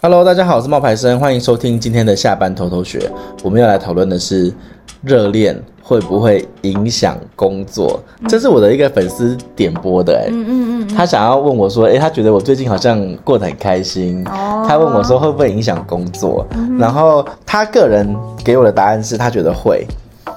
Hello，大家好，我是冒牌生，欢迎收听今天的下班偷偷学。我们要来讨论的是热恋会不会影响工作？这是我的一个粉丝点播的、欸，哎，嗯嗯嗯，他想要问我说，哎、欸，他觉得我最近好像过得很开心，哦、他问我说会不会影响工作？嗯、然后他个人给我的答案是他觉得会，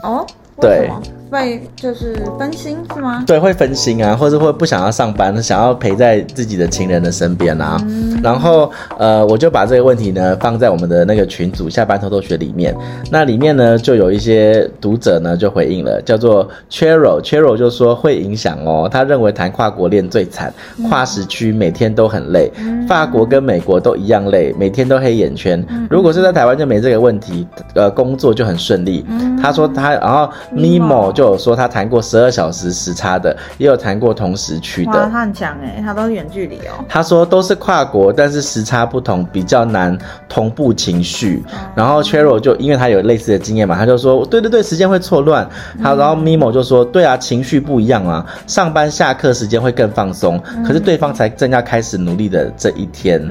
哦，对。会就是分心是吗？对，会分心啊，或者会不想要上班，想要陪在自己的情人的身边啊。嗯、然后呃，我就把这个问题呢放在我们的那个群组下班偷偷学里面。那里面呢就有一些读者呢就回应了，叫做 Cheryl，Cheryl 就说会影响哦。他认为谈跨国恋最惨，跨时区每天都很累。嗯、法国跟美国都一样累，每天都黑眼圈。嗯、如果是在台湾就没这个问题，呃，工作就很顺利。嗯、他说他，然后 Nemo 就。就有说他谈过十二小时时差的，也有谈过同时区的。他很强哎，他都是远距离哦。他说都是跨国，但是时差不同，比较难同步情绪。嗯、然后 Cheryl 就因为他有类似的经验嘛，他就说对对对，时间会错乱。他、嗯、然后 Mimo 就说对啊，情绪不一样啊，上班下课时间会更放松，嗯、可是对方才正要开始努力的这一天。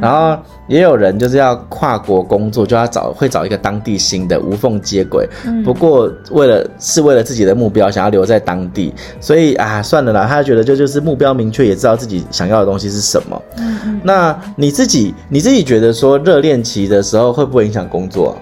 然后也有人就是要跨国工作，就要找会找一个当地新的无缝接轨。嗯、不过为了是为了自己。自己的目标想要留在当地，所以啊，算了啦。他觉得就就是目标明确，也知道自己想要的东西是什么。嗯嗯。那你自己你自己觉得说热恋期的时候会不会影响工作？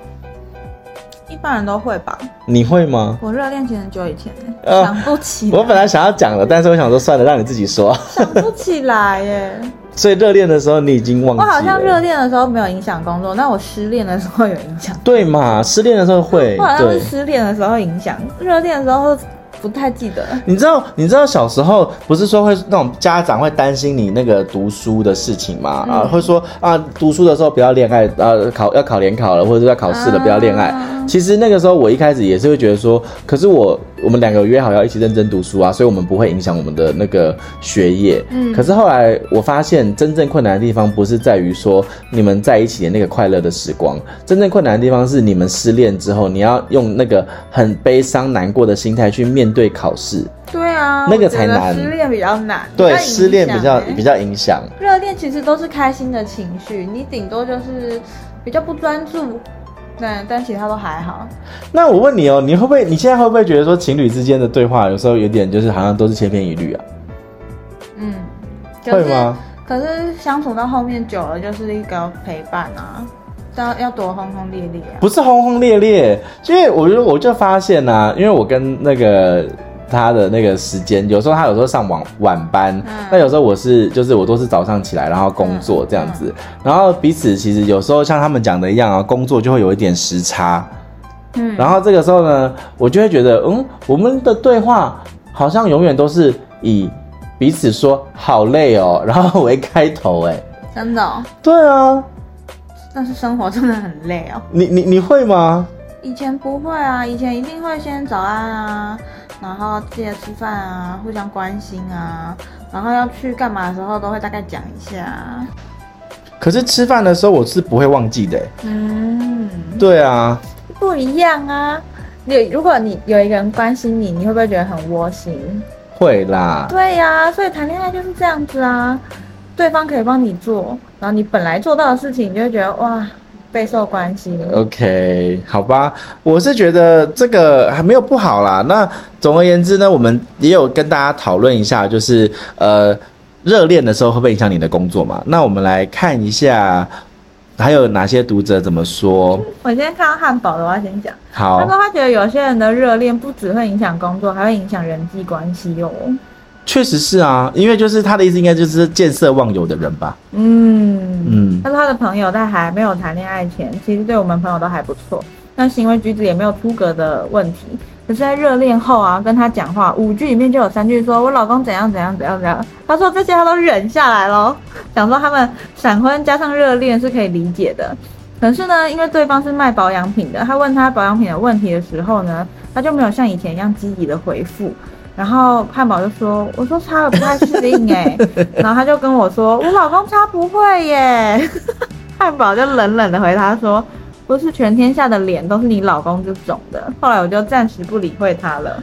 一般人都会吧。你会吗？我热恋期很久以前，想不起。我本来想要讲的，但是我想说算了，让你自己说。想不起来耶。所以热恋的时候你已经忘记了。我好像热恋的时候没有影响工作，那我失恋的时候有影响。对嘛？失恋的时候会。我好像是失恋的时候影响，热恋的时候。不太记得，你知道？你知道小时候不是说会那种家长会担心你那个读书的事情吗？嗯、啊，会说啊，读书的时候不要恋爱，啊，考要考联考了或者要考试了，不要恋爱。啊、其实那个时候我一开始也是会觉得说，可是我我们两个约好要一起认真读书啊，所以我们不会影响我们的那个学业。嗯，可是后来我发现，真正困难的地方不是在于说你们在一起的那个快乐的时光，真正困难的地方是你们失恋之后，你要用那个很悲伤难过的心态去面对。考试，对啊，那个才难。失恋比较难，对，失恋比较比较影响。热恋其实都是开心的情绪，你顶多就是比较不专注，对，但其他都还好。那我问你哦，你会不会？你现在会不会觉得说情侣之间的对话有时候有点就是好像都是千篇一律啊？嗯，会吗？可是相处到后面久了，就是一个陪伴啊。要要多轰轰烈烈啊？不是轰轰烈烈，因为我觉得我就发现啊，因为我跟那个他的那个时间，有时候他有时候上晚晚班，嗯、那有时候我是就是我都是早上起来然后工作这样子，然后彼此其实有时候像他们讲的一样啊，工作就会有一点时差，嗯，然后这个时候呢，我就会觉得，嗯，我们的对话好像永远都是以彼此说好累哦，然后为开头，哎，真的、哦？对啊。但是生活真的很累哦。你你你会吗？以前不会啊，以前一定会先早安啊，然后记得吃饭啊，互相关心啊，然后要去干嘛的时候都会大概讲一下。可是吃饭的时候我是不会忘记的。嗯，对啊，不一样啊。你如果你有一个人关心你，你会不会觉得很窝心？会啦。对呀，所以谈恋爱就是这样子啊。对方可以帮你做，然后你本来做到的事情，你就会觉得哇，备受关心。OK，好吧，我是觉得这个还没有不好啦。那总而言之呢，我们也有跟大家讨论一下，就是呃，热恋的时候会不会影响你的工作嘛？那我们来看一下，还有哪些读者怎么说？我先看到汉堡的，我要先讲。好，他说他觉得有些人的热恋不只会影响工作，还会影响人际关系哦。确实是啊，因为就是他的意思，应该就是见色忘友的人吧。嗯嗯，他说他的朋友在还没有谈恋爱前，其实对我们朋友都还不错，那行为举止也没有出格的问题。可是，在热恋后啊，跟他讲话五句里面就有三句说我老公怎样怎样怎样怎样。他说这些他都忍下来咯，想说他们闪婚加上热恋是可以理解的。可是呢，因为对方是卖保养品的，他问他保养品的问题的时候呢，他就没有像以前一样积极的回复。然后汉堡就说：“我说擦了不太适应哎。”然后他就跟我说：“我老公擦不会耶。”汉堡就冷冷的回他说：“不是全天下的脸都是你老公这种的。”后来我就暂时不理会他了。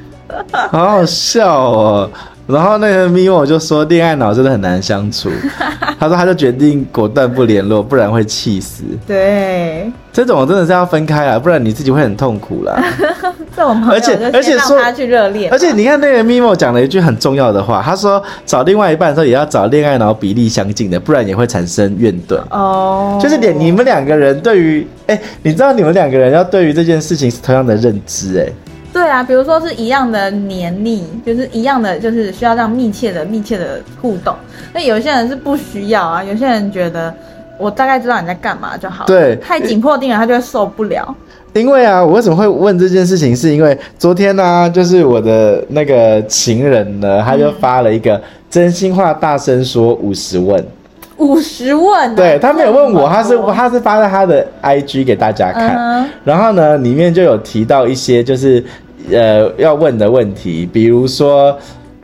好好笑哦。然后那个咪莫就说恋爱脑真的很难相处，他说他就决定果断不联络，不然会气死。对，这种真的是要分开啊，不然你自己会很痛苦啦。这种朋友就而且说他去热恋，而且你看那个咪莫讲了一句很重要的话，他说找另外一半的时候也要找恋爱脑比例相近的，不然也会产生怨怼。哦，就是连你们两个人对于哎，你知道你们两个人要对于这件事情是同样的认知哎。对啊，比如说是一样的黏腻，就是一样的，就是需要这样密切的、密切的互动。那有些人是不需要啊，有些人觉得我大概知道你在干嘛就好。对，太紧迫定了，他就会受不了。因为啊，我为什么会问这件事情？是因为昨天呢、啊，就是我的那个情人呢，他就发了一个真心话大声说五十问，五十问。对，他没有问我，他是他是发在他的 IG 给大家看。Uh. 然后呢，里面就有提到一些就是。呃，要问的问题，比如说，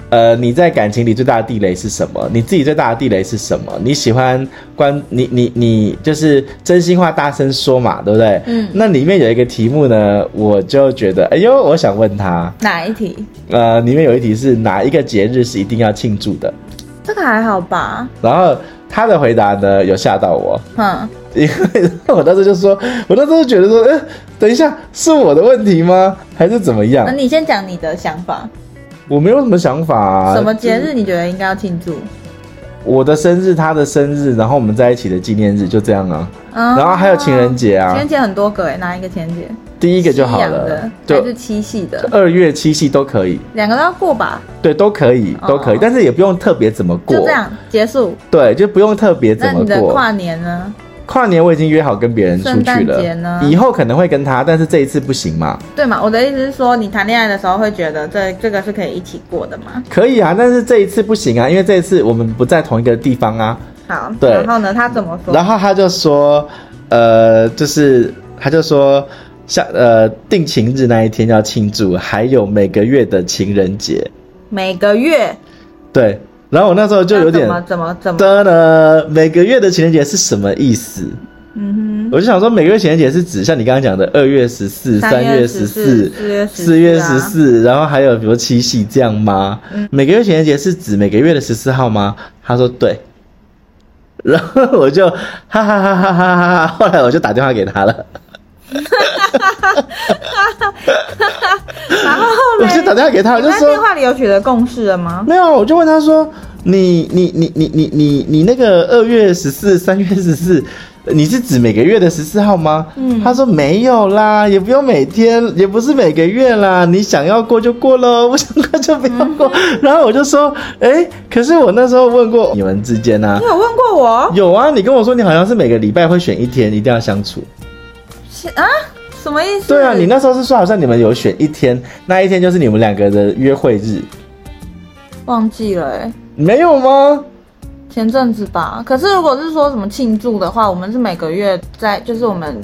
呃，你在感情里最大的地雷是什么？你自己最大的地雷是什么？你喜欢关你你你就是真心话大声说嘛，对不对？嗯。那里面有一个题目呢，我就觉得，哎呦，我想问他哪一题？呃，里面有一题是哪一个节日是一定要庆祝的？这个还好吧。然后他的回答呢，有吓到我。嗯。因为我当时就说，我当时就觉得说，哎，等一下，是我的问题吗？还是怎么样？那你先讲你的想法。我没有什么想法啊。什么节日你觉得应该要庆祝？我的生日，他的生日，然后我们在一起的纪念日，就这样啊。嗯。然后还有情人节啊。情人节很多个哎，哪一个情人节？第一个就好了。对，还是七夕的？二月七夕都可以。两个都要过吧？对，都可以，都可以，但是也不用特别怎么过。就这样结束。对，就不用特别怎么过。那你的跨年呢？跨年我已经约好跟别人出去了，以后可能会跟他，但是这一次不行嘛？对嘛？我的意思是说，你谈恋爱的时候会觉得这这个是可以一起过的吗？可以啊，但是这一次不行啊，因为这一次我们不在同一个地方啊。好，对。然后呢，他怎么说？然后他就说，呃，就是他就说，像呃定情日那一天要庆祝，还有每个月的情人节，每个月，对。然后我那时候就有点怎么怎么怎么的呢？每个月的情人节是什么意思？嗯哼，我就想说，每个月情人节是指像你刚刚讲的二月十四、三月十四、四月十四，然后还有比如七夕这样吗？嗯，每个月情人节是指每个月的十四号吗？他说对，然后我就哈哈哈哈哈哈，后来我就打电话给他了，哈哈哈哈哈哈。然后我就打电话给他，我就说电话里有取得共识了吗？没有，我就问他说：“你你你你你你你那个二月十四、三月十四，你是指每个月的十四号吗？”嗯，他说没有啦，也不用每天，也不是每个月啦，你想要过就过喽，不想过就不要过。嗯、然后我就说：“哎，可是我那时候问过你们之间呢、啊？你有问过我？有啊，你跟我说你好像是每个礼拜会选一天一定要相处。是啊。”什么意思？对啊，你那时候是说好像你们有选一天，那一天就是你们两个的约会日。忘记了哎、欸，没有吗？前阵子吧。可是如果是说什么庆祝的话，我们是每个月在，就是我们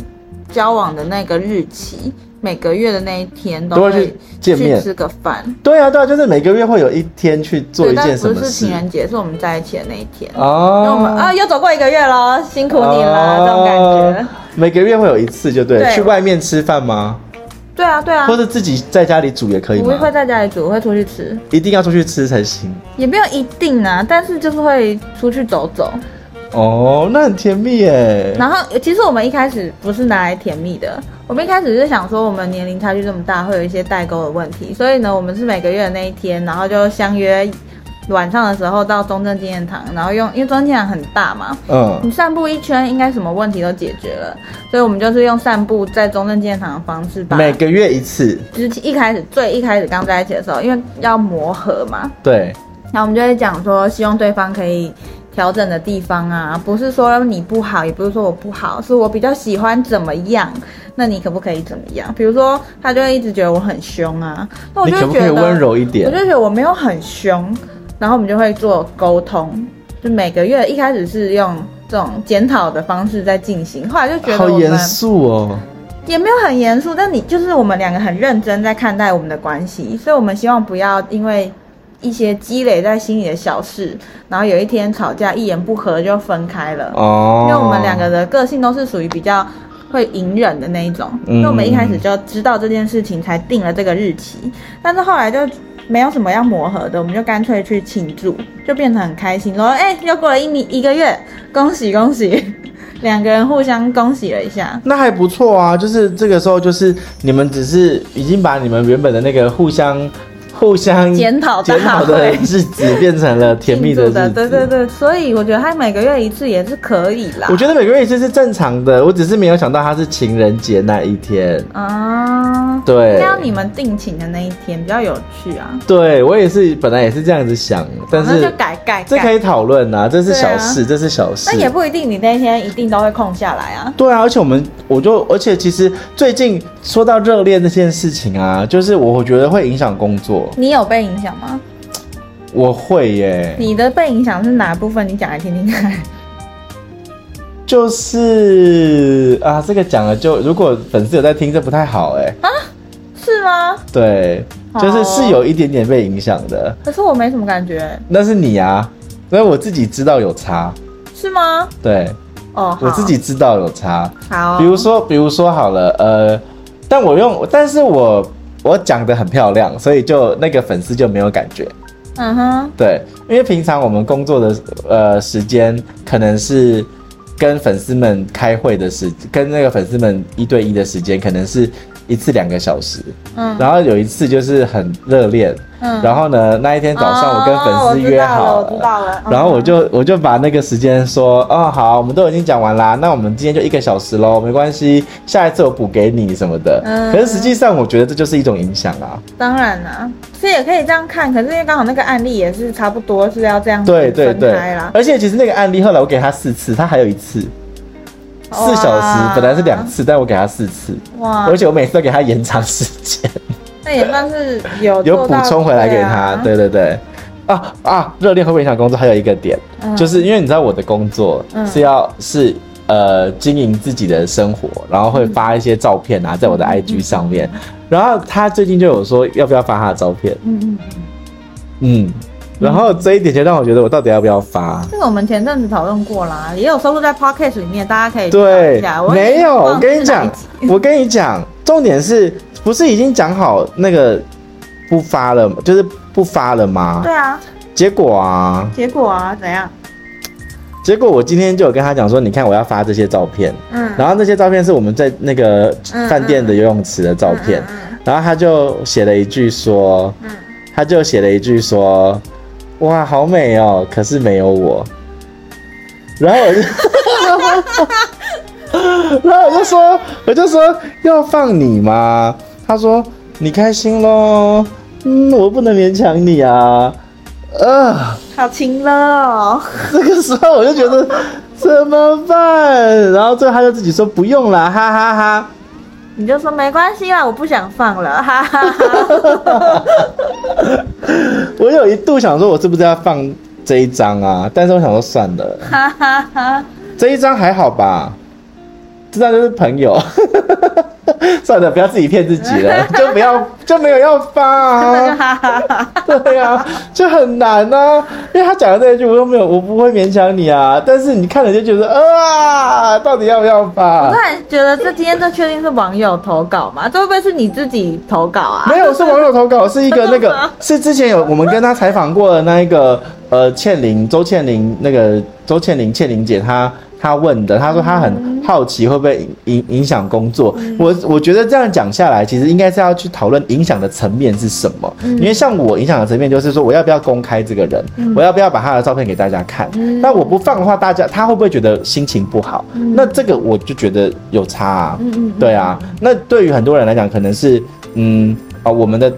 交往的那个日期，每个月的那一天都会去见面吃个饭。对啊，对啊，就是每个月会有一天去做一件什么事。不是情人节，是我们在一起的那一天。哦，那我们啊，又走过一个月了，辛苦你了，哦、这种感觉。每个月会有一次，就对。去外面吃饭吗？对啊，对啊。或者自己在家里煮也可以吗？我会在家里煮，我会出去吃。一定要出去吃才行。也没有一定啊，但是就是会出去走走。哦，那很甜蜜耶。然后其实我们一开始不是拿来甜蜜的，我们一开始是想说我们年龄差距这么大，会有一些代沟的问题，所以呢，我们是每个月的那一天，然后就相约。晚上的时候到中正纪念堂，然后用，因为中正纪念堂很大嘛，嗯，你散步一圈应该什么问题都解决了，所以我们就是用散步在中正纪念堂的方式吧。每个月一次，就是一开始最一开始刚在一起的时候，因为要磨合嘛，对，然后我们就会讲说，希望对方可以调整的地方啊，不是说你不好，也不是说我不好，是我比较喜欢怎么样，那你可不可以怎么样？比如说他就会一直觉得我很凶啊，那我就觉得温柔一点？我就觉得我没有很凶。然后我们就会做沟通，就每个月一开始是用这种检讨的方式在进行，后来就觉得好严肃哦，也没有很严肃，但你就是我们两个很认真在看待我们的关系，所以我们希望不要因为一些积累在心里的小事，然后有一天吵架一言不合就分开了。哦，因为我们两个的个性都是属于比较会隐忍的那一种，所以我们一开始就知道这件事情才定了这个日期，但是后来就。没有什么要磨合的，我们就干脆去庆祝，就变得很开心咯。哎，又过了一年一个月，恭喜恭喜，两个人互相恭喜了一下，那还不错啊。就是这个时候，就是你们只是已经把你们原本的那个互相。互相检讨检讨的日子变成了甜蜜的日子，对对对，所以我觉得他每个月一次也是可以啦。我觉得每个月一次是正常的，我只是没有想到他是情人节那一天啊。对，要你们定情的那一天比较有趣啊。对，我也是，本来也是这样子想，但是就改改，这可以讨论啊，这是小事，这是小事。那也不一定，你那一天一定都会空下来啊。对啊，而且我们，我就，而且其实最近说到热恋这件事情啊，就是我觉得会影响工作。你有被影响吗？我会耶。你的被影响是哪部分？你讲来听听看。就是啊，这个讲了就，如果粉丝有在听，这不太好哎。啊？是吗？对，就是是有一点点被影响的。可是我没什么感觉。那是你啊，所以我自己知道有差。是吗？对。哦，我自己知道有差。好。比如说，比如说好了，呃，但我用，但是我。我讲的很漂亮，所以就那个粉丝就没有感觉。嗯哼，对，因为平常我们工作的呃时间可能是跟粉丝们开会的时，跟那个粉丝们一对一的时间可能是一次两个小时。嗯，然后有一次就是很热恋。嗯，然后呢，那一天早上我跟粉丝约好了，哦、我知道了，然后我就我就把那个时间说，哦好，我们都已经讲完啦，那我们今天就一个小时喽，没关系，下一次我补给你什么的。嗯，可是实际上我觉得这就是一种影响啊。当然啦，其实也可以这样看，可是因为刚好那个案例也是差不多是要这样对对对，而且其实那个案例后来我给他四次，他还有一次四小时，本来是两次，但我给他四次，哇，而且我每次都给他延长时间。那也算是有有补充回来给他，对对对，啊啊，热恋会不会影响工作？还有一个点，嗯、就是因为你知道我的工作是要是呃经营自己的生活，然后会发一些照片啊，在我的 IG 上面，嗯、然后他最近就有说要不要发他的照片，嗯嗯。嗯，然后这一点就让我觉得我到底要不要发？这个我们前阵子讨论过啦，也有收录在 Podcast 里面，大家可以对，没有，我跟你讲，我跟你讲，重点是。不是已经讲好那个不发了，就是不发了吗？对啊。结果啊？结果啊？怎样？结果我今天就有跟他讲说，你看我要发这些照片，嗯，然后那些照片是我们在那个饭店的游泳池的照片，嗯嗯、然后他就写了一句说，嗯，他就写了一句说，哇，好美哦，可是没有我。然后我就。然后我就说，我就说要放你吗？他说你开心咯，嗯，我不能勉强你啊，呃，好情了哦。这个时候我就觉得怎么办？然后最后他就自己说不用了，哈哈哈哈。你就说没关系啦，我不想放了，哈哈哈。我有一度想说，我是不是要放这一张啊？但是我想说算了，哈哈哈。这一张还好吧？知道就是朋友，算了，不要自己骗自己了，就不要就没有要发啊，对啊，就很难啊，因为他讲的这一句我都没有，我不会勉强你啊，但是你看了就觉得啊，到底要不要发？我突然觉得这今天这确定是网友投稿吗？这会不会是你自己投稿啊？没有，是网友投稿，是一个那个是之前有我们跟他采访过的那一个呃倩玲周倩玲那个周倩玲倩玲姐她。他问的，他说他很好奇会不会影影响工作。嗯、我我觉得这样讲下来，其实应该是要去讨论影响的层面是什么。嗯、因为像我影响的层面就是说，我要不要公开这个人？嗯、我要不要把他的照片给大家看？嗯、那我不放的话，大家他会不会觉得心情不好？嗯、那这个我就觉得有差啊。嗯、对啊。那对于很多人来讲，可能是嗯啊、呃，我们的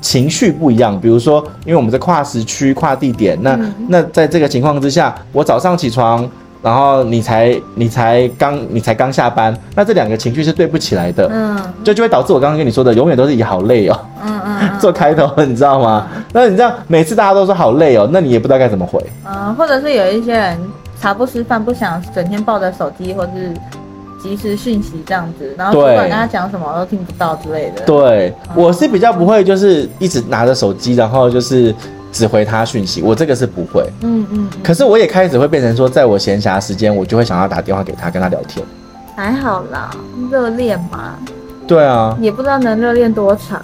情绪不一样。比如说，因为我们在跨时区、跨地点，那、嗯、那在这个情况之下，我早上起床。然后你才你才刚你才刚下班，那这两个情绪是对不起来的，嗯，就就会导致我刚刚跟你说的，永远都是以好累哦，嗯嗯，嗯做开头，你知道吗？嗯、那你这样每次大家都说好累哦，那你也不知道该怎么回，嗯，或者是有一些人茶不思饭，不想整天抱着手机或是即时讯息这样子，然后不管跟他讲什么都听不到之类的。对，嗯、我是比较不会，就是一直拿着手机，然后就是。只回他讯息，我这个是不会。嗯嗯。可是我也开始会变成说，在我闲暇时间，我就会想要打电话给他，跟他聊天。还好啦，热恋嘛。对啊。也不知道能热恋多长。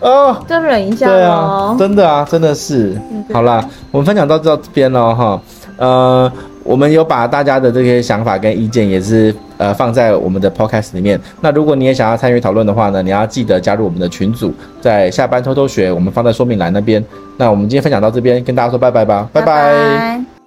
哦，就忍一下对啊，真的啊，真的是。好啦，我们分享到这边了哈。呃，我们有把大家的这些想法跟意见也是呃放在我们的 podcast 里面。那如果你也想要参与讨论的话呢，你要记得加入我们的群组，在下班偷偷学，我们放在说明栏那边。那我们今天分享到这边，跟大家说拜拜吧，拜拜。拜拜。